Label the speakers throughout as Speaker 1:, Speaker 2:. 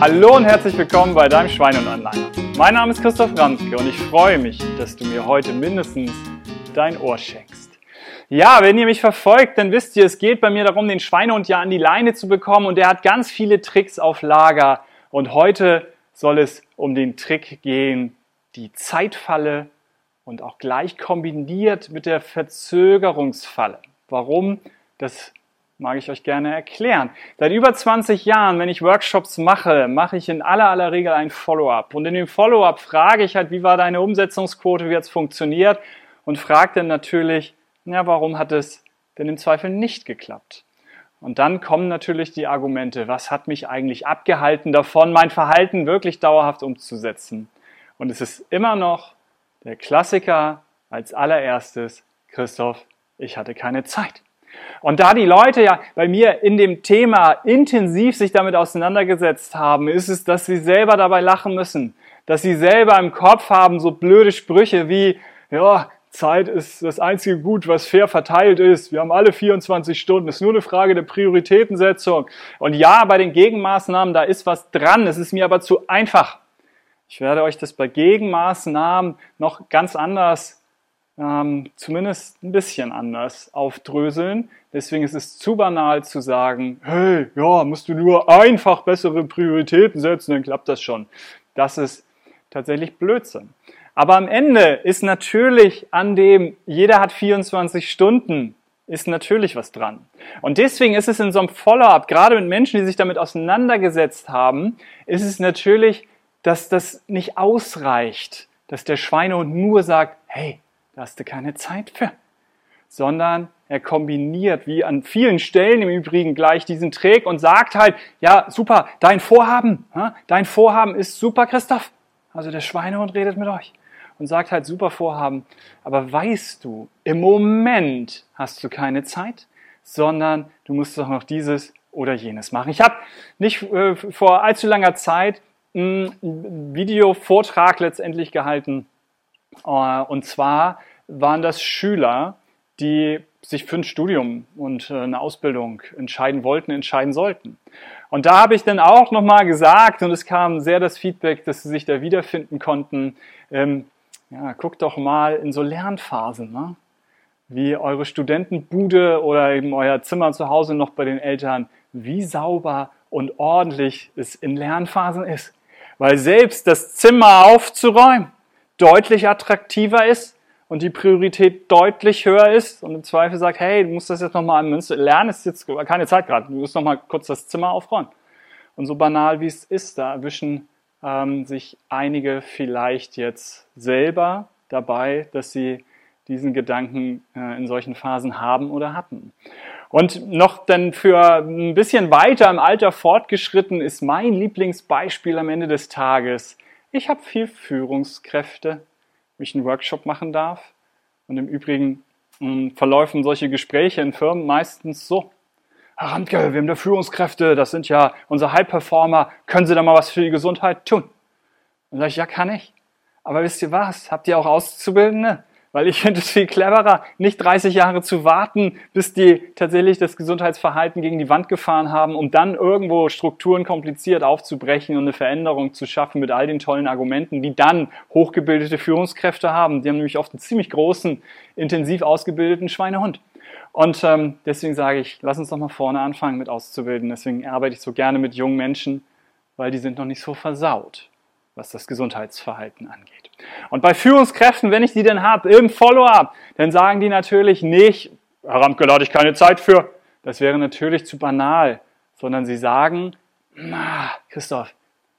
Speaker 1: Hallo und herzlich willkommen bei deinem Schwein und Anleiner. Mein Name ist Christoph Ranske und ich freue mich, dass du mir heute mindestens dein Ohr schenkst. Ja, wenn ihr mich verfolgt, dann wisst ihr, es geht bei mir darum, den Schweinehund ja an die Leine zu bekommen und er hat ganz viele Tricks auf Lager. Und heute soll es um den Trick gehen, die Zeitfalle und auch gleich kombiniert mit der Verzögerungsfalle. Warum? Das mag ich euch gerne erklären. Seit über 20 Jahren, wenn ich Workshops mache, mache ich in aller aller Regel ein Follow-up. Und in dem Follow-up frage ich halt, wie war deine Umsetzungsquote, wie hat es funktioniert? Und frage dann natürlich, ja, warum hat es denn im Zweifel nicht geklappt? Und dann kommen natürlich die Argumente, was hat mich eigentlich abgehalten davon, mein Verhalten wirklich dauerhaft umzusetzen? Und es ist immer noch der Klassiker als allererstes, Christoph, ich hatte keine Zeit. Und da die Leute ja bei mir in dem Thema intensiv sich damit auseinandergesetzt haben, ist es, dass sie selber dabei lachen müssen. Dass sie selber im Kopf haben so blöde Sprüche wie, ja, Zeit ist das einzige Gut, was fair verteilt ist. Wir haben alle 24 Stunden. Es ist nur eine Frage der Prioritätensetzung. Und ja, bei den Gegenmaßnahmen, da ist was dran. Es ist mir aber zu einfach. Ich werde euch das bei Gegenmaßnahmen noch ganz anders ähm, zumindest ein bisschen anders aufdröseln. Deswegen ist es zu banal zu sagen, hey, ja, musst du nur einfach bessere Prioritäten setzen, dann klappt das schon. Das ist tatsächlich Blödsinn. Aber am Ende ist natürlich an dem, jeder hat 24 Stunden, ist natürlich was dran. Und deswegen ist es in so einem Follow-up, gerade mit Menschen, die sich damit auseinandergesetzt haben, ist es natürlich, dass das nicht ausreicht, dass der Schweinehund nur sagt, hey, hast du keine Zeit für. Sondern er kombiniert, wie an vielen Stellen im Übrigen gleich diesen Trick und sagt halt, ja, super, dein Vorhaben, dein Vorhaben ist super, Christoph. Also der Schweinehund redet mit euch und sagt halt super Vorhaben. Aber weißt du, im Moment hast du keine Zeit, sondern du musst doch noch dieses oder jenes machen. Ich habe nicht äh, vor allzu langer Zeit einen Videovortrag letztendlich gehalten. Äh, und zwar waren das Schüler, die sich für ein Studium und äh, eine Ausbildung entscheiden wollten, entscheiden sollten. Und da habe ich dann auch nochmal gesagt, und es kam sehr das Feedback, dass sie sich da wiederfinden konnten, ähm, ja, guckt doch mal in so Lernphasen, ne? wie eure Studentenbude oder eben euer Zimmer zu Hause noch bei den Eltern, wie sauber und ordentlich es in Lernphasen ist. Weil selbst das Zimmer aufzuräumen deutlich attraktiver ist und die Priorität deutlich höher ist und im Zweifel sagt, hey, du musst das jetzt nochmal an Münze lernen, ist jetzt keine Zeit gerade, du musst nochmal kurz das Zimmer aufräumen. Und so banal wie es ist, da erwischen ähm, sich einige vielleicht jetzt selber dabei, dass sie diesen Gedanken äh, in solchen Phasen haben oder hatten. Und noch dann für ein bisschen weiter im Alter fortgeschritten ist mein Lieblingsbeispiel am Ende des Tages. Ich habe viel Führungskräfte, ich einen Workshop machen darf. Und im Übrigen mh, hm, verläufen solche Gespräche in Firmen meistens so. Herr Randke, wir haben da Führungskräfte, das sind ja unsere High-Performer. Können Sie da mal was für die Gesundheit tun? Und sage ich, ja, kann ich. Aber wisst ihr was? Habt ihr auch Auszubildende? Weil ich finde es viel cleverer, nicht 30 Jahre zu warten, bis die tatsächlich das Gesundheitsverhalten gegen die Wand gefahren haben, um dann irgendwo Strukturen kompliziert aufzubrechen und eine Veränderung zu schaffen mit all den tollen Argumenten, die dann hochgebildete Führungskräfte haben. Die haben nämlich oft einen ziemlich großen, intensiv ausgebildeten Schweinehund. Und ähm, deswegen sage ich, lass uns doch mal vorne anfangen mit auszubilden. Deswegen arbeite ich so gerne mit jungen Menschen, weil die sind noch nicht so versaut, was das Gesundheitsverhalten angeht. Und bei Führungskräften, wenn ich die denn habe, im Follow-up, dann sagen die natürlich nicht, Herr Ramke, da hatte ich keine Zeit für. Das wäre natürlich zu banal. Sondern sie sagen, na, Christoph,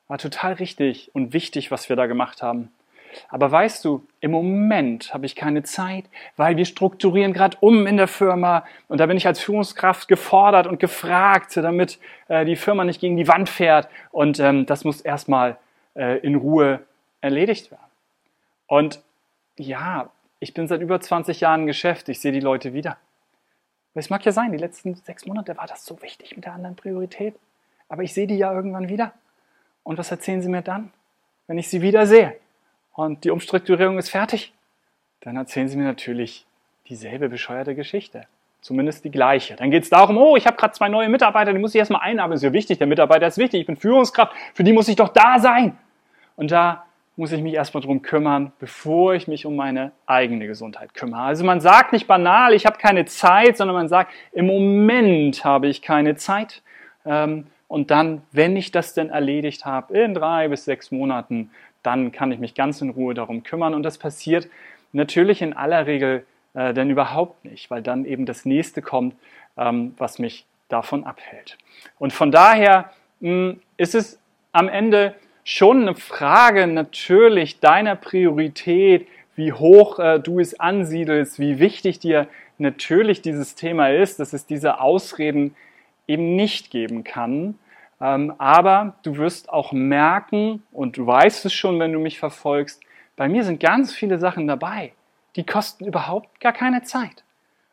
Speaker 1: war total richtig und wichtig, was wir da gemacht haben. Aber weißt du, im Moment habe ich keine Zeit, weil wir strukturieren gerade um in der Firma und da bin ich als Führungskraft gefordert und gefragt, damit äh, die Firma nicht gegen die Wand fährt und ähm, das muss erstmal äh, in Ruhe erledigt werden. Und ja, ich bin seit über 20 Jahren im Geschäft, ich sehe die Leute wieder. Es mag ja sein, die letzten sechs Monate war das so wichtig mit der anderen Priorität. Aber ich sehe die ja irgendwann wieder. Und was erzählen sie mir dann, wenn ich sie wieder sehe? Und die Umstrukturierung ist fertig. Dann erzählen sie mir natürlich dieselbe bescheuerte Geschichte. Zumindest die gleiche. Dann geht es darum, oh, ich habe gerade zwei neue Mitarbeiter, die muss ich erstmal einarbeiten. Ist ja wichtig, der Mitarbeiter ist wichtig, ich bin Führungskraft, für die muss ich doch da sein. Und da muss ich mich erstmal drum kümmern, bevor ich mich um meine eigene Gesundheit kümmere. Also man sagt nicht banal, ich habe keine Zeit, sondern man sagt, im Moment habe ich keine Zeit. Ähm, und dann, wenn ich das denn erledigt habe, in drei bis sechs Monaten, dann kann ich mich ganz in Ruhe darum kümmern. Und das passiert natürlich in aller Regel äh, denn überhaupt nicht, weil dann eben das nächste kommt, ähm, was mich davon abhält. Und von daher mh, ist es am Ende schon eine Frage natürlich deiner Priorität, wie hoch äh, du es ansiedelst, wie wichtig dir natürlich dieses Thema ist, dass es diese Ausreden eben nicht geben kann. Ähm, aber du wirst auch merken, und du weißt es schon, wenn du mich verfolgst, bei mir sind ganz viele Sachen dabei, die kosten überhaupt gar keine Zeit.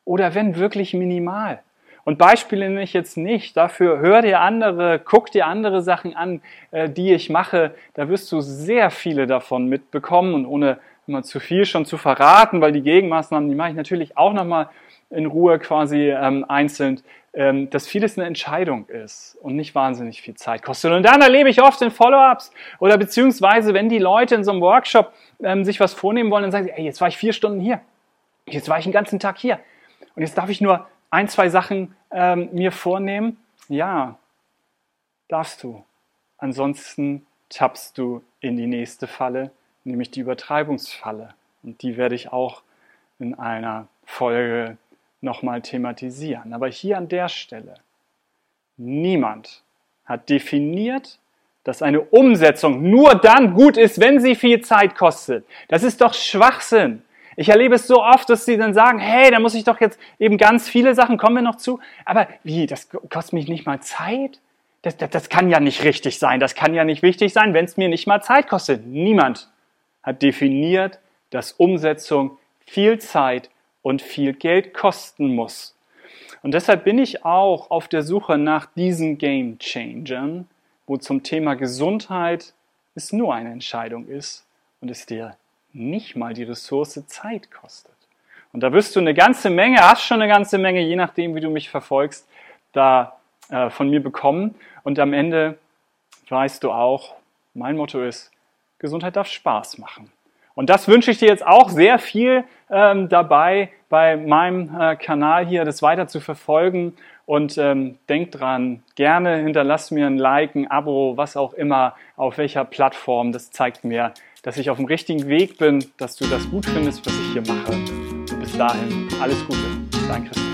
Speaker 1: Oder wenn wirklich minimal. Und Beispiele nenne ich jetzt nicht. Dafür hör dir andere, guck dir andere Sachen an, äh, die ich mache. Da wirst du sehr viele davon mitbekommen und ohne immer zu viel schon zu verraten, weil die Gegenmaßnahmen, die mache ich natürlich auch nochmal in Ruhe quasi ähm, einzeln, dass vieles eine Entscheidung ist und nicht wahnsinnig viel Zeit kostet. Und dann erlebe ich oft in Follow-ups oder beziehungsweise, wenn die Leute in so einem Workshop ähm, sich was vornehmen wollen, dann sagen sie, ey, jetzt war ich vier Stunden hier, jetzt war ich den ganzen Tag hier und jetzt darf ich nur ein, zwei Sachen ähm, mir vornehmen? Ja, darfst du. Ansonsten tappst du in die nächste Falle, nämlich die Übertreibungsfalle. Und die werde ich auch in einer Folge nochmal thematisieren. Aber hier an der Stelle, niemand hat definiert, dass eine Umsetzung nur dann gut ist, wenn sie viel Zeit kostet. Das ist doch Schwachsinn. Ich erlebe es so oft, dass sie dann sagen, hey, da muss ich doch jetzt eben ganz viele Sachen, kommen wir noch zu. Aber wie, das kostet mich nicht mal Zeit? Das, das, das kann ja nicht richtig sein. Das kann ja nicht wichtig sein, wenn es mir nicht mal Zeit kostet. Niemand hat definiert, dass Umsetzung viel Zeit und viel Geld kosten muss. Und deshalb bin ich auch auf der Suche nach diesen Game Changern, wo zum Thema Gesundheit es nur eine Entscheidung ist und es dir nicht mal die Ressource Zeit kostet. Und da wirst du eine ganze Menge, hast schon eine ganze Menge, je nachdem, wie du mich verfolgst, da äh, von mir bekommen. Und am Ende weißt du auch, mein Motto ist, Gesundheit darf Spaß machen. Und das wünsche ich dir jetzt auch sehr viel ähm, dabei, bei meinem äh, Kanal hier das weiter zu verfolgen. Und ähm, denk dran, gerne hinterlass mir ein Like, ein Abo, was auch immer, auf welcher Plattform. Das zeigt mir, dass ich auf dem richtigen Weg bin, dass du das gut findest, was ich hier mache. bis dahin, alles Gute. Dein Christoph.